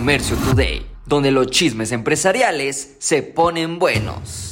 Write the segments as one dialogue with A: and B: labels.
A: Comercio Today, donde los chismes empresariales se ponen buenos.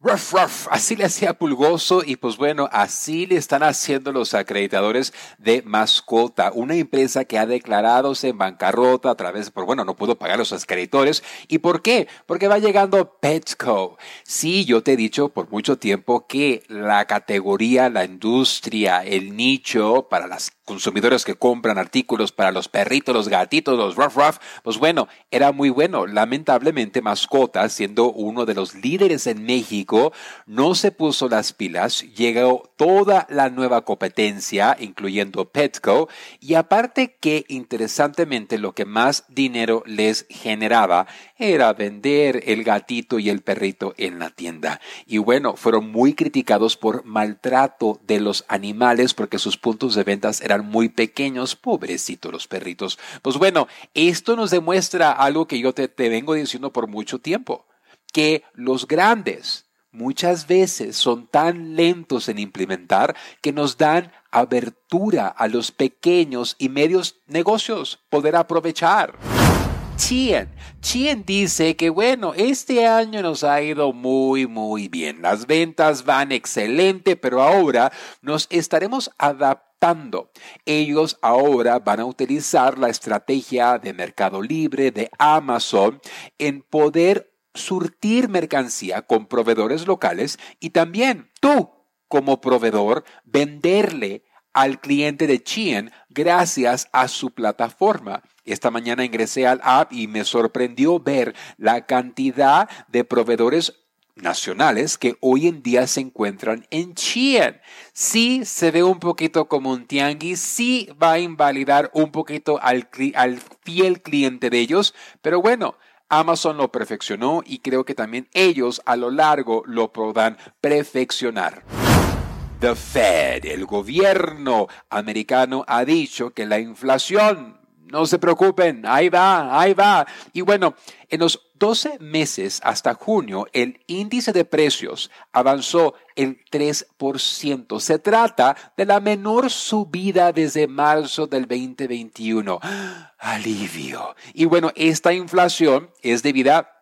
B: Ruff, ruff, así le hacía Pulgoso y pues bueno, así le están haciendo los acreditadores de Mascota, una empresa que ha declarado en bancarrota a través, por bueno, no pudo pagar los acreditores. ¿Y por qué? Porque va llegando Petco. Sí, yo te he dicho por mucho tiempo que la categoría, la industria, el nicho para las consumidores que compran artículos para los perritos, los gatitos, los ruff ruff, pues bueno, era muy bueno. Lamentablemente, Mascota, siendo uno de los líderes en México, no se puso las pilas, llegó toda la nueva competencia, incluyendo Petco, y aparte que interesantemente lo que más dinero les generaba era vender el gatito y el perrito en la tienda. Y bueno, fueron muy criticados por maltrato de los animales porque sus puntos de ventas eran muy pequeños, pobrecitos los perritos. Pues bueno, esto nos demuestra algo que yo te, te vengo diciendo por mucho tiempo, que los grandes muchas veces son tan lentos en implementar que nos dan abertura a los pequeños y medios negocios poder aprovechar. Chien. Chien dice que bueno, este año nos ha ido muy muy bien. Las ventas van excelente, pero ahora nos estaremos adaptando. Ellos ahora van a utilizar la estrategia de Mercado Libre, de Amazon, en poder surtir mercancía con proveedores locales y también tú como proveedor venderle al cliente de Chien gracias a su plataforma. Esta mañana ingresé al app y me sorprendió ver la cantidad de proveedores nacionales que hoy en día se encuentran en Chien. Sí se ve un poquito como un tianguis, sí va a invalidar un poquito al, al fiel cliente de ellos, pero bueno, Amazon lo perfeccionó y creo que también ellos a lo largo lo podrán perfeccionar. The Fed, el gobierno americano, ha dicho que la inflación, no se preocupen, ahí va, ahí va. Y bueno, en los 12 meses hasta junio, el índice de precios avanzó el 3%. Se trata de la menor subida desde marzo del 2021. Alivio. Y bueno, esta inflación es debida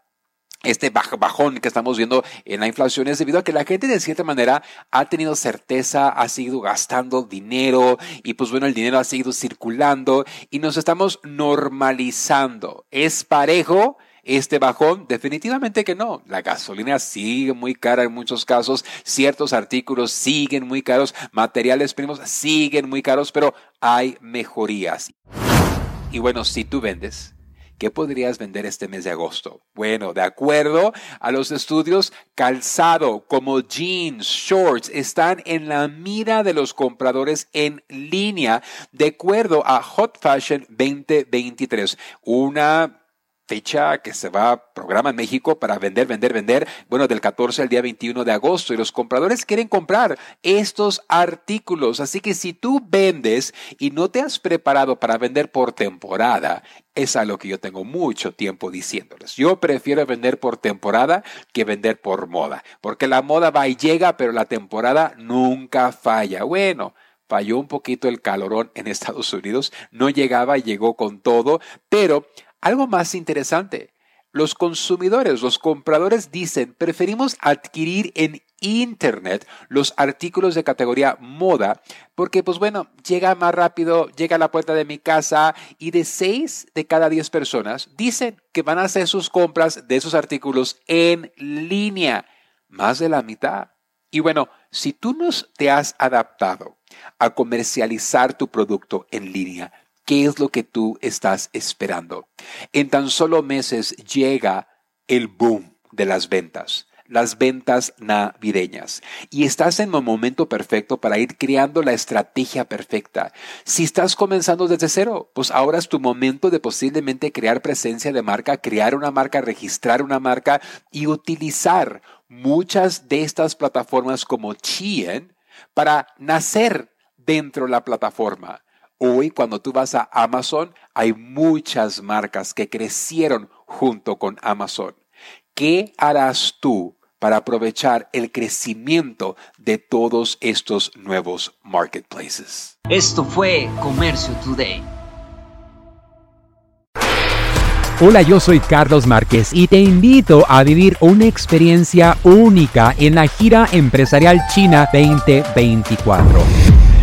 B: este bajón que estamos viendo en la inflación es debido a que la gente de cierta manera ha tenido certeza, ha seguido gastando dinero y pues bueno, el dinero ha seguido circulando y nos estamos normalizando. ¿Es parejo? Este bajón, definitivamente que no. La gasolina sigue muy cara en muchos casos, ciertos artículos siguen muy caros, materiales primos siguen muy caros, pero hay mejorías. Y bueno, si tú vendes, ¿Qué podrías vender este mes de agosto? Bueno, de acuerdo a los estudios, calzado como jeans, shorts están en la mira de los compradores en línea de acuerdo a Hot Fashion 2023, una fecha que se va programa en México para vender, vender, vender, bueno, del 14 al día 21 de agosto y los compradores quieren comprar estos artículos. Así que si tú vendes y no te has preparado para vender por temporada, es a lo que yo tengo mucho tiempo diciéndoles. Yo prefiero vender por temporada que vender por moda, porque la moda va y llega, pero la temporada nunca falla. Bueno, falló un poquito el calorón en Estados Unidos, no llegaba, llegó con todo, pero algo más interesante, los consumidores, los compradores dicen, preferimos adquirir en Internet los artículos de categoría moda porque, pues bueno, llega más rápido, llega a la puerta de mi casa y de seis de cada diez personas dicen que van a hacer sus compras de esos artículos en línea, más de la mitad. Y bueno, si tú no te has adaptado a comercializar tu producto en línea, ¿Qué es lo que tú estás esperando? En tan solo meses llega el boom de las ventas las ventas navideñas. Y estás en el momento perfecto para ir creando la estrategia perfecta. Si estás comenzando desde cero, pues ahora es tu momento de posiblemente crear presencia de marca, crear una marca, registrar una marca y utilizar muchas de estas plataformas como Chien para nacer dentro de la plataforma. Hoy cuando tú vas a Amazon hay muchas marcas que crecieron junto con Amazon. ¿Qué harás tú para aprovechar el crecimiento de todos estos nuevos marketplaces?
A: Esto fue Comercio Today.
B: Hola, yo soy Carlos Márquez y te invito a vivir una experiencia única en la gira empresarial China 2024.